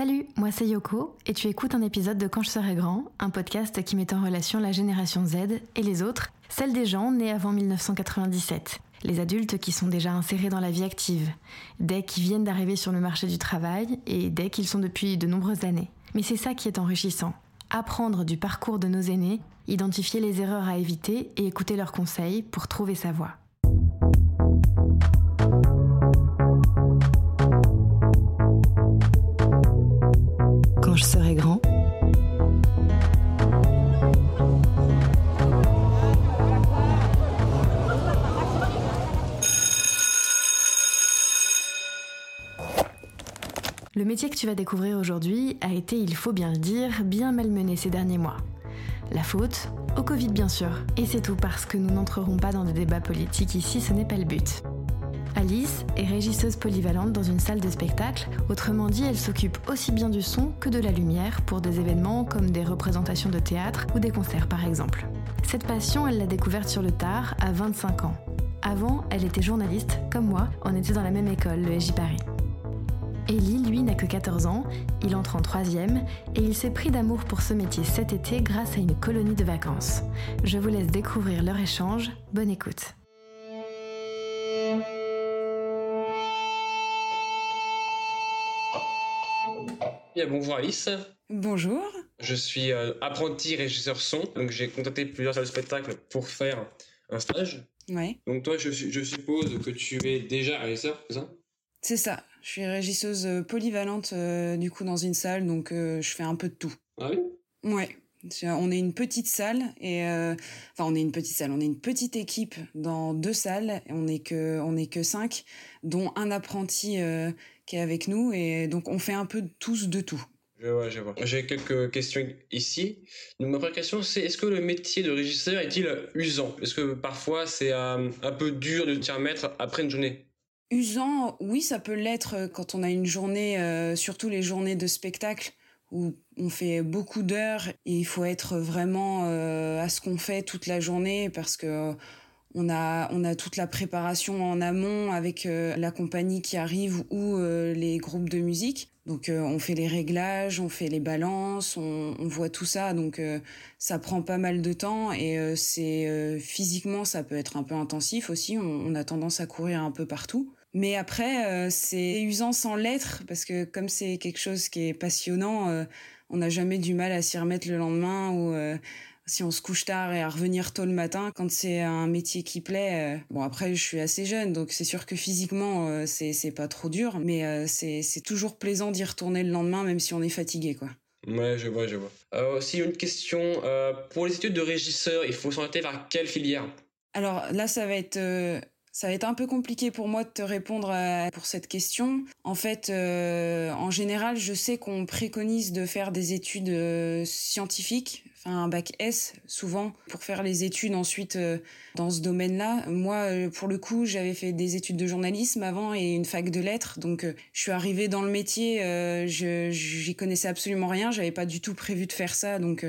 Salut, moi c'est Yoko et tu écoutes un épisode de Quand je serai grand, un podcast qui met en relation la génération Z et les autres, celle des gens nés avant 1997, les adultes qui sont déjà insérés dans la vie active, dès qu'ils viennent d'arriver sur le marché du travail et dès qu'ils sont depuis de nombreuses années. Mais c'est ça qui est enrichissant, apprendre du parcours de nos aînés, identifier les erreurs à éviter et écouter leurs conseils pour trouver sa voie. Je serai grand, Le métier que tu vas découvrir aujourd'hui a été, il faut bien le dire, bien malmené ces derniers mois. La faute Au Covid bien sûr. Et c'est tout parce que nous n'entrerons pas dans des débats politiques ici, ce n'est pas le but. Alice est régisseuse polyvalente dans une salle de spectacle, autrement dit elle s'occupe aussi bien du son que de la lumière pour des événements comme des représentations de théâtre ou des concerts par exemple. Cette passion, elle l'a découverte sur le tard à 25 ans. Avant, elle était journaliste, comme moi, on était dans la même école, le SJ Paris. Ellie, lui, n'a que 14 ans, il entre en troisième et il s'est pris d'amour pour ce métier cet été grâce à une colonie de vacances. Je vous laisse découvrir leur échange. Bonne écoute. Bien, bonjour Alice. Bonjour. Je suis euh, apprenti régisseur son, donc j'ai contacté plusieurs salles de spectacle pour faire un stage. Ouais. Donc toi, je, je suppose que tu es déjà régisseur, c'est ça? C'est ça. Je suis régisseuse euh, polyvalente euh, du coup dans une salle, donc euh, je fais un peu de tout. Ah oui? Ouais. On est une petite salle et enfin on est une petite salle, on est une petite équipe dans deux salles. On est que on est que cinq, dont un apprenti qui est avec nous et donc on fait un peu tous de tout. Je vois, je vois. J'ai quelques questions ici. Donc, ma première question, c'est est-ce que le métier de régisseur est-il usant? Est-ce que parfois c'est un peu dur de s'y remettre après une journée? Usant, oui, ça peut l'être euh, quand on a une journée, euh, surtout les journées de spectacle où on fait beaucoup d'heures et il faut être vraiment euh, à ce qu'on fait toute la journée parce que on a on a toute la préparation en amont avec la compagnie qui arrive ou les groupes de musique. Donc euh, on fait les réglages, on fait les balances, on, voit tout ça, donc euh, ça prend pas mal de temps et euh, c'est physiquement ça peut être un peu intensif aussi. On, a tendance à courir un peu partout, mais après c'est usant sans l'être parce que comme c'est quelque chose qui est passionnant, on n'a jamais du mal à s'y remettre le lendemain ou si on se couche tard et à revenir tôt le matin quand c'est un métier qui plaît. Euh, bon après je suis assez jeune donc c'est sûr que physiquement euh, c'est c'est pas trop dur mais euh, c'est c'est toujours plaisant d'y retourner le lendemain même si on est fatigué quoi. Ouais, je vois, je vois. Euh, aussi une question pour les études de régisseur, il faut s'orienter vers quelle filière? Alors là ça va être ça va être un peu compliqué pour moi de te répondre pour cette question. En fait, en général, je sais qu'on préconise de faire des études scientifiques, enfin un bac S souvent pour faire les études ensuite euh, dans ce domaine-là. Moi, euh, pour le coup, j'avais fait des études de journalisme avant et une fac de lettres, donc euh, je suis arrivée dans le métier, je j'y connaissais absolument rien, j'avais pas du tout prévu de faire ça, donc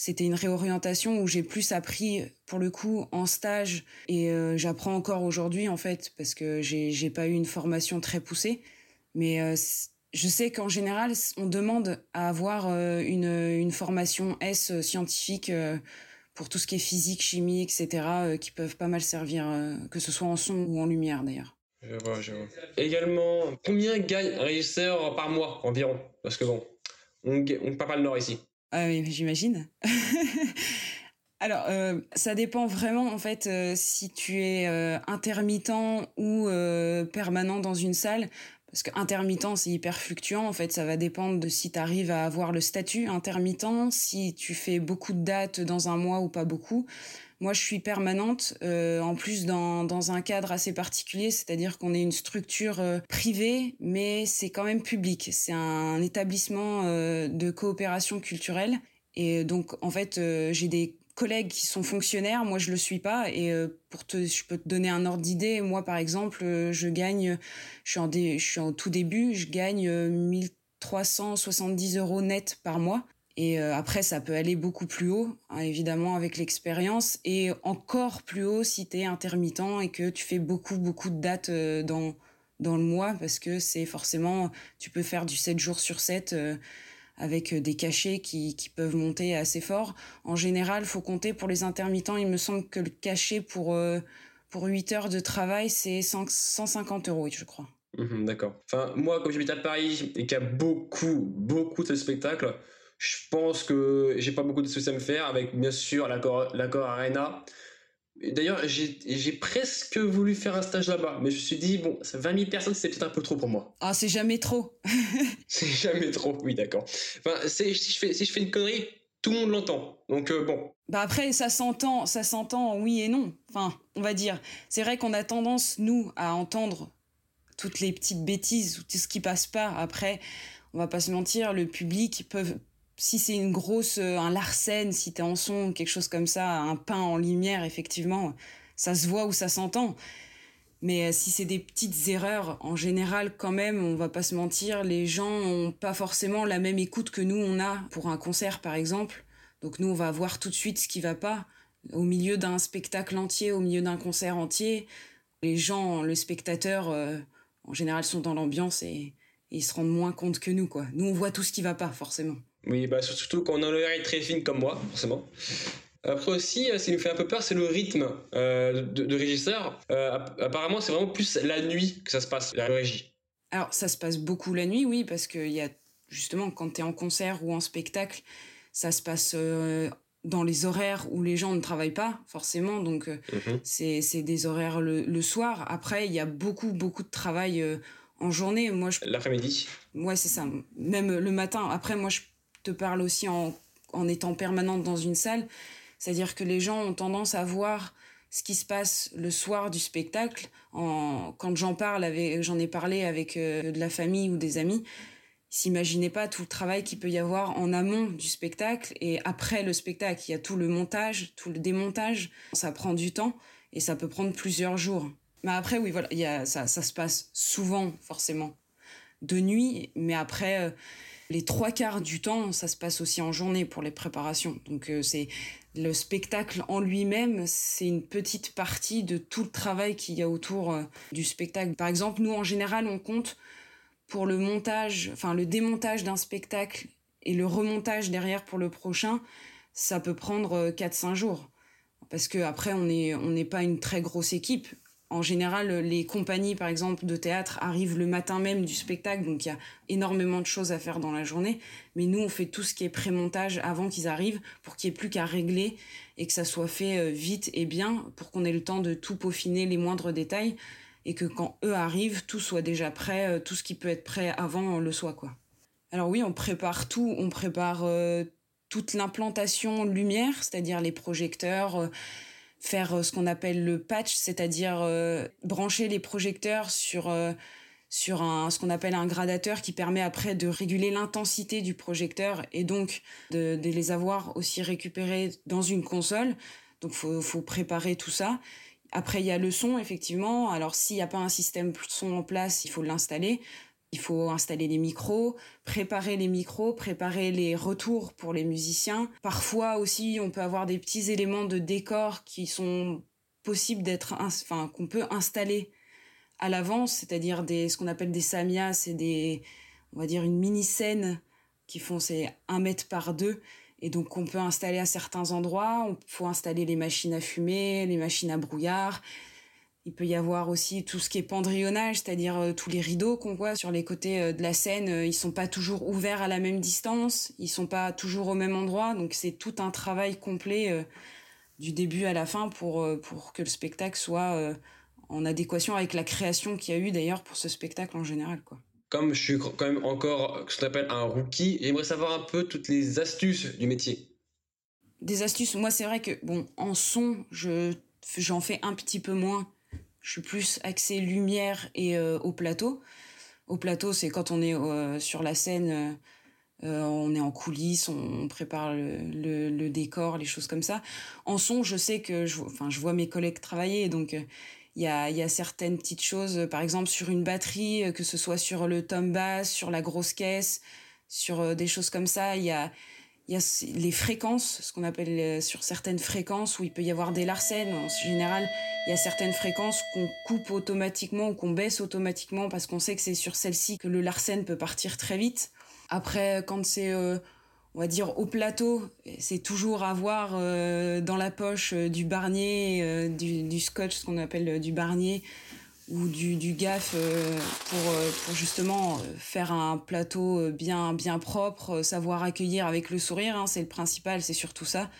c'était une réorientation où j'ai plus appris pour le coup en stage et j'apprends encore aujourd'hui en fait parce que j'ai pas eu une formation très poussée, mais je sais qu'en général, on demande à avoir euh, une, une formation S scientifique euh, pour tout ce qui est physique, chimie, etc., euh, qui peuvent pas mal servir, que ce soit en son ou en lumière d'ailleurs. Je vois, je vois. Également, combien gagne un régisseur par mois environ? Parce que bon, on, on pas le nord ici. Ah j'imagine. Alors, ça dépend vraiment en fait si tu es intermittent ou permanent dans une salle. Parce que intermittent, c'est hyper fluctuant. En fait, ça va dépendre de si tu arrives à avoir le statut intermittent, si tu fais beaucoup de dates dans un mois ou pas beaucoup. Moi, je suis permanente, euh, en plus dans, dans un cadre assez particulier, c'est-à-dire qu'on est une structure euh, privée, mais c'est quand même public. C'est un établissement euh, de coopération culturelle. Et donc, en fait, j'ai des collègues qui sont fonctionnaires, moi je le suis pas. Et euh, pour te, je peux te donner un ordre d'idée. Moi par exemple, euh, je gagne, je suis en, tout début, je gagne 1370 euh, euros net par mois. Et après, ça peut aller beaucoup plus haut, hein, évidemment, avec l'expérience, et encore plus haut si tu es intermittent et que tu fais beaucoup, beaucoup de dates dans, dans le mois parce que c'est forcément, tu peux faire du 7 jours sur 7 avec des cachets qui, qui, peuvent monter assez fort. En général, faut compter pour les intermittents, il me semble que le cachet pour, pour 8 heures de travail, c'est 150 euros, je crois. Mhm, d'accord. Enfin, moi, comme j'habite à Paris et qu'il y a beaucoup, beaucoup de spectacles, je pense que j'ai pas beaucoup de soucis à me faire avec, bien sûr, l'accord Arena. D'ailleurs, j'ai presque voulu faire un stage là-bas, mais je me suis dit, bon, 20 000 personnes, c'est peut-être un peu trop pour moi. Ah, c'est jamais trop. c'est jamais trop, oui, d'accord. Enfin, si je, fais, si je fais une connerie, tout le monde l'entend. Donc, euh, bon. Bah après, ça s'entend, ça s'entend oui et non. Enfin, on va dire. C'est vrai qu'on a tendance, nous, à entendre toutes les petites bêtises ou tout ce qui passe pas. Après, on va pas se mentir, le public peut si c'est une grosse, euh, un Larsen, si t'es en son, quelque chose comme ça, un pain en lumière, effectivement, ça se voit ou ça s'entend. Mais euh, si c'est des petites erreurs, en général, quand même, on va pas se mentir, les gens ont pas forcément la même écoute que nous on a pour un concert, par exemple. Donc nous, on va voir tout de suite ce qui va pas. Au milieu d'un spectacle entier, au milieu d'un concert entier, les gens, le spectateur, euh, en général, sont dans l'ambiance et, et, ils se rendent moins compte que nous, quoi. Nous, on voit tout ce qui va pas, forcément. Oui, bah surtout quand on a l'oreille très fine comme moi, forcément. Après aussi, euh, ce qui me fait un peu peur, c'est le rythme euh, de, régisseur. Euh, apparemment, c'est vraiment plus la nuit que ça se passe, la régie. Alors, ça se passe beaucoup la nuit, oui, parce qu'il y a justement, quand tu es en concert ou en spectacle, ça se passe dans les horaires où les gens ne travaillent pas, forcément. Donc, mhm. c'est des horaires le, soir. Après, il y a beaucoup, beaucoup de travail en journée. Moi, je... L'après-midi Ouais, c'est ça. Même le matin. Après, moi, je parle aussi en, étant permanente dans une salle. C'est-à-dire que les gens ont tendance à voir ce qui se passe le soir du spectacle. Quand j'en parle, j'en ai parlé avec euh, de la famille ou des amis, s'imaginaient pas tout le travail qu'il peut y avoir en amont du spectacle et après le spectacle. Il y a tout le montage, tout le démontage. Ça prend du temps et ça peut prendre plusieurs jours. Mais après, oui, voilà, ça, ça se passe souvent, forcément, de nuit. Mais après, euh, les trois quarts du temps, ça se passe aussi en journée pour les préparations. Donc euh, c'est le spectacle en lui-même, c'est une petite partie de tout le travail qu'il y a autour euh, du spectacle. Par exemple, nous en général, on compte pour le montage, enfin le démontage d'un spectacle et le remontage derrière pour le prochain, ça peut prendre 4-5 euh, jours. Parce que après, on n'est on n'est pas une très grosse équipe en général, les compagnies, par exemple, de théâtre arrivent le matin même du spectacle, donc il y a énormément de choses à faire dans la journée. Mais nous, on fait tout ce qui est pré-montage avant qu'ils arrivent, pour qu'il n'y ait plus qu'à régler et que ça soit fait euh, vite et bien, pour qu'on ait le temps de tout peaufiner, les moindres détails, et que quand eux arrivent, tout soit déjà prêt, euh, tout ce qui peut être prêt avant le soit, quoi. Alors oui, on prépare tout, on prépare euh, toute l'implantation lumière, c'est-à-dire les projecteurs faire euh, ce qu'on appelle le patch, c'est-à-dire euh, brancher les projecteurs sur euh, sur un ce qu'on appelle un gradateur qui permet après de réguler l'intensité du projecteur et donc de, les avoir aussi récupérés dans une console. Donc faut faut préparer tout ça. Après il y a le son effectivement. Alors s'il n'y a pas un système son en place, il faut l'installer. Il faut installer les micros, préparer les micros, préparer les retours pour les musiciens. Parfois aussi, on peut avoir des petits éléments de décor qui sont possibles d'être, enfin, qu'on peut installer à l'avance, c'est-à-dire des, ce qu'on appelle des samias, c'est des, on va dire une mini scène qui font c'est un mètre par deux. Et donc, on peut installer à certains endroits. On faut installer les machines à fumer, les machines à brouillard, il peut y avoir aussi tout ce qui est pendrillonnage, c'est-à-dire euh, tous les rideaux qu'on voit sur les côtés euh, de la scène, euh, ils sont pas toujours ouverts à la même distance, ils sont pas toujours au même endroit, donc c'est tout un travail complet du début à la fin pour pour que le spectacle soit en adéquation avec la création qu'il y a eu d'ailleurs pour ce spectacle en général quoi. Comme je suis quand même encore ce qu'on appelle un rookie, j'aimerais savoir un peu toutes les astuces du métier. Des astuces, moi c'est vrai que bon en son, je j'en fais un petit peu moins je suis plus axée lumière et euh, au plateau. Au plateau, c'est quand on est euh, sur la scène, euh, on est en coulisses, on, prépare le, décor, les choses comme ça. En son, je sais que je, enfin, je vois mes collègues travailler, donc il y a, y a, certaines petites choses, par exemple sur une batterie, que ce soit sur le tom bass, sur la grosse caisse, sur des choses comme ça, il y a, il y a les fréquences, ce qu'on appelle euh, sur certaines fréquences où il peut y avoir des larcènes. En général, il y a certaines fréquences qu'on coupe automatiquement ou qu'on baisse automatiquement parce qu'on sait que c'est sur celle-ci que le larcène peut partir très vite. Après, quand c'est, euh, on va dire, au plateau, c'est toujours avoir euh, dans la poche du barnier, du, scotch, ce qu'on appelle du barnier, ou du, du gaffe euh, pour, euh, pour justement euh, faire un plateau bien, bien propre, savoir accueillir avec le sourire, hein, c'est le principal, c'est surtout ça.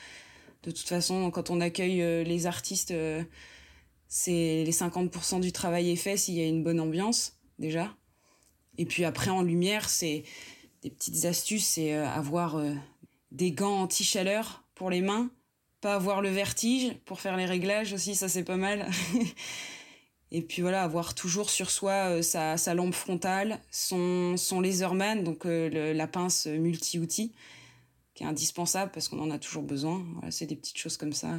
De toute façon, quand on accueille les artistes, c'est les 50% du travail est fait s'il y a une bonne ambiance, déjà. Et puis après, en lumière, c'est des petites astuces, c'est avoir des gants anti-chaleur pour les mains, pas avoir le vertige pour faire les réglages aussi, ça c'est pas mal. Et puis voilà, avoir toujours sur soi euh, sa, sa, lampe frontale, son, son laserman, donc euh, la pince multi-outil, qui est indispensable parce qu'on en a toujours besoin. Voilà, c'est des petites choses comme ça.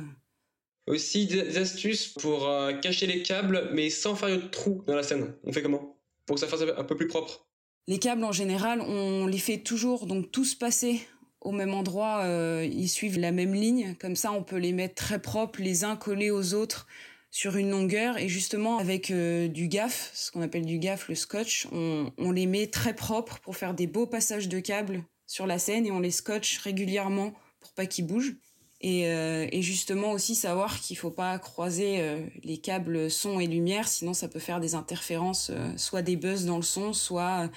Aussi des astuces pour euh, cacher les câbles, mais sans faire de trou dans la scène. On fait comment? Pour que ça fasse un peu plus propre. Les câbles, en général, on les fait toujours, donc tous passer au même endroit, ils suivent la même ligne. Comme ça, on peut les mettre très propres, les uns collés aux autres sur une longueur et justement avec euh, du gaff, ce qu'on appelle du gaff, le scotch, on, on, les met très propres pour faire des beaux passages de câbles sur la scène et on les scotche régulièrement pour pas qu'ils bougent. Et, euh, et, justement aussi savoir qu'il faut pas croiser euh, les câbles son et lumière, sinon ça peut faire des interférences, soit des buzz dans le son, soit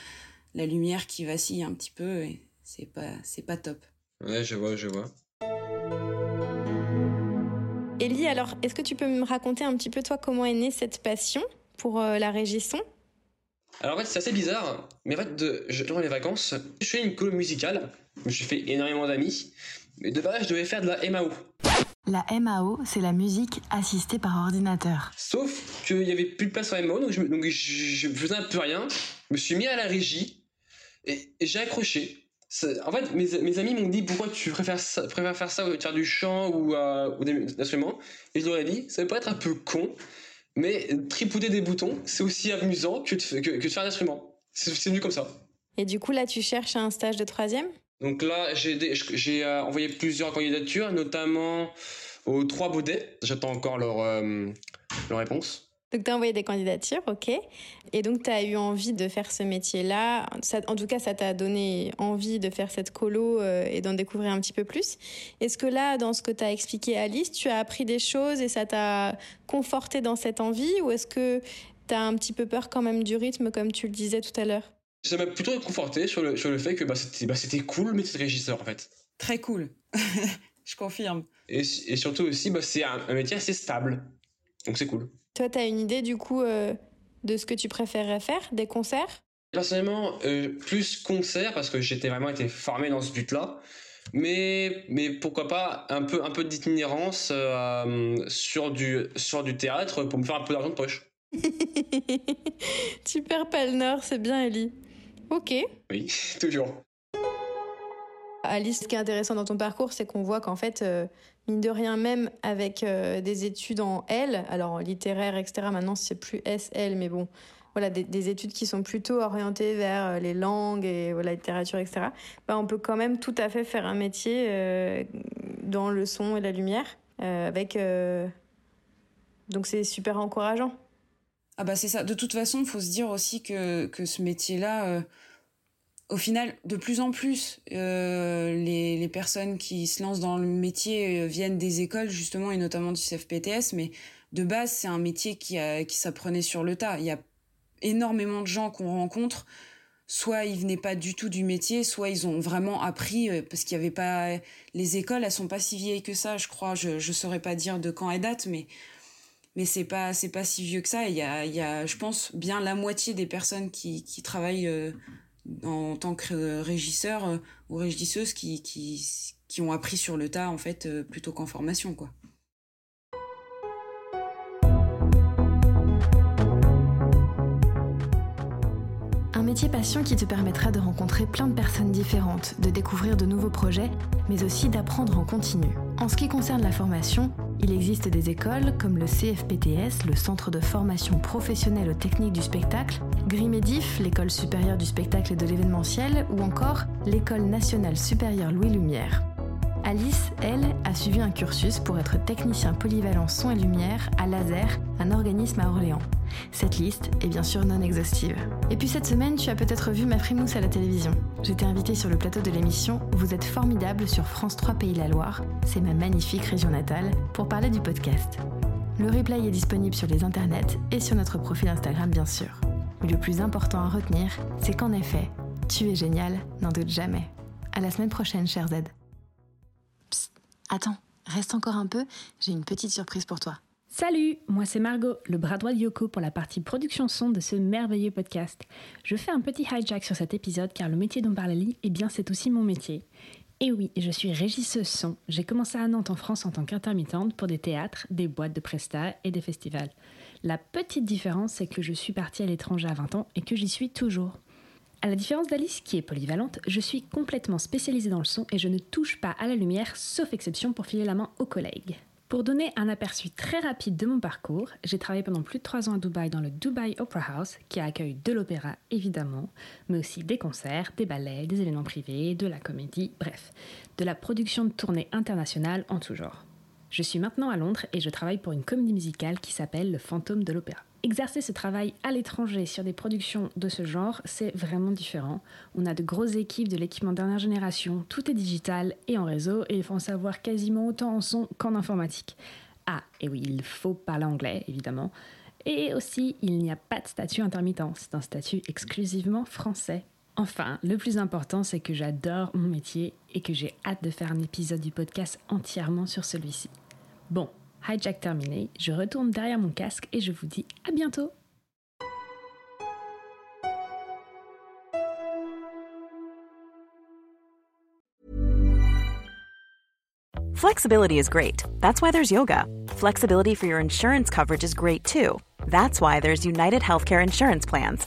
la lumière qui vacille un petit peu et c'est pas c'est pas top. Ouais, je vois, je vois. Ellie, alors, est-ce que tu peux me raconter un petit peu, toi, comment est née cette passion pour euh, la régisson Alors, en fait, c'est assez bizarre, mais en fait, de, durant les vacances, je fais une colo musicale, je fait énormément d'amis, mais de base, je devais faire de la MAO. La MAO, c'est la musique assistée par ordinateur. Sauf qu'il n'y avait plus de place sur MAO, donc je, donc je, faisais un peu rien, je me suis mis à la régie, et j'ai accroché en fait, mes, amis m'ont dit pourquoi tu préfères, faire ça ou faire du chant ou, euh, ou des instruments? Et je leur ai dit, ça peut être un peu con, mais tripouter des boutons, c'est aussi amusant que de, que, faire un instrument. C'est venu comme ça. Et du coup, là, tu cherches un stage de troisième? Donc là, j'ai euh, envoyé plusieurs candidatures, notamment aux trois Baudets. J'attends encore leur, euh, leur réponse. Donc, tu as envoyé des candidatures, ok. Et donc, tu as eu envie de faire ce métier-là. En tout cas, ça t'a donné envie de faire cette colo euh, et d'en découvrir un petit peu plus. Est-ce que là, dans ce que tu as expliqué Alice, tu as appris des choses et ça t'a conforté dans cette envie Ou est-ce que tu as un petit peu peur quand même du rythme, comme tu le disais tout à l'heure? Ça m'a plutôt conforté sur le, sur le fait que bah, c'était bah, cool, mais c'était régisseur, en fait. Très cool. Je confirme. Et, et surtout aussi, bah, c'est un, un métier assez stable. Donc, c'est cool. Toi, tu as une idée du coup euh, de ce que tu préférerais faire, des concerts? Personnellement, euh, plus concerts parce que j'étais vraiment été formé dans ce but-là. Mais, mais pourquoi pas un peu, un peu d'itinérance euh, sur, du, sur du théâtre pour me faire un peu d'argent de poche. tu perds pas le nord, c'est bien Ellie. Ok. Oui, toujours. Alice, ce qui est intéressant dans ton parcours, c'est qu'on voit qu'en fait, mine de rien, même avec euh, des études en L, alors littéraire, etc., maintenant c'est plus SL, mais bon, voilà, des, études qui sont plutôt orientées vers euh, les langues et la littérature, etc., bah, on peut quand même tout à fait faire un métier euh, dans le son et la lumière, avec... Donc c'est super encourageant. Ah bah c'est ça. De toute façon, faut se dire aussi que, que ce métier-là au final, de plus en plus, euh, les, personnes qui se lancent dans le métier euh, viennent des écoles, justement, et notamment du CFPTS, mais de base, c'est un métier qui, s'apprenait sur le tas. Il y a énormément de gens qu'on rencontre, soit ils venaient pas du tout du métier, soit ils ont vraiment appris, euh, parce qu'il y avait pas... Les écoles, elles sont pas si vieilles que ça, je crois, je, je saurais pas dire de quand elles datent, mais mais c'est pas pas si vieux que ça. Il y a je pense bien la moitié des personnes qui travaillent en tant que régisseur euh, ou régisseuse qui, qui, qui, ont appris sur le tas en fait euh, plutôt qu'en formation quoi. Métier passion qui te permettra de rencontrer plein de personnes différentes, de découvrir de nouveaux projets, mais aussi d'apprendre en continu. En ce qui concerne la formation, Il existe des écoles comme le CFPTS, le Centre de formation professionnelle aux techniques du spectacle, Grimedif, l'école supérieure du spectacle et de l'événementiel, ou encore l'école nationale supérieure Louis Lumière. Alice, elle, a suivi un cursus pour être technicien polyvalent son et lumière à Laser, un organisme à Orléans. Cette liste est bien sûr non exhaustive. Et puis cette semaine, tu as peut-être vu ma frimousse à la télévision. J'étais invitée sur le plateau de l'émission Vous êtes formidable sur France 3 Pays la Loire, c'est ma magnifique région natale, pour parler du podcast. Le replay est disponible sur les internets et sur notre profil Instagram bien sûr. Le plus important à retenir, c'est qu'en effet, tu es génial, n'en doute jamais. À la semaine prochaine, cher Z. Attends, reste encore un peu, j'ai une petite surprise pour toi. Salut, moi c'est Margot, le bras droit de Yoko pour la partie production son de ce merveilleux podcast. Je fais un petit hijack sur cet épisode car le métier dont parle Ali, eh bien c'est aussi mon métier. Et oui, je suis régisseuse son. J'ai commencé à Nantes en France en tant qu'intermittente pour des théâtres, des boîtes de presta et des festivals. La petite différence, c'est que je suis partie à l'étranger à 20 ans et que j'y suis toujours. À la différence d'Alice, qui est polyvalente, je suis complètement spécialisée dans le son et je ne touche pas à la lumière, sauf exception pour filer la main aux collègues. Pour donner un aperçu très rapide de mon parcours, j'ai travaillé pendant plus de 3 ans à Dubaï dans le Dubai Opera House, qui accueille de l'opéra évidemment, mais aussi des concerts, des ballets, des événements privés, de la comédie, bref, de la production de tournées internationales en tout genre. Je suis maintenant à Londres et je travaille pour une comédie musicale qui s'appelle Le Fantôme de l'Opéra. Exercer ce travail à l'étranger sur des productions de ce genre, c'est vraiment différent. On a de grosses équipes de l'équipement dernière génération, tout est digital et en réseau, et il faut en savoir quasiment autant en son qu'en informatique. Ah, et oui, il faut parler anglais, évidemment. Et aussi, il n'y a pas de statut intermittent, c'est un statut exclusivement français. Enfin, le plus important, c'est que j'adore mon métier et que j'ai hâte de faire un épisode du podcast entièrement sur celui-ci. Bon, hijack terminé, je retourne derrière mon casque et je vous dis à bientôt Flexibility is great. That's why there's yoga. Flexibility for your insurance coverage is great too. That's why there's United Healthcare Insurance Plans.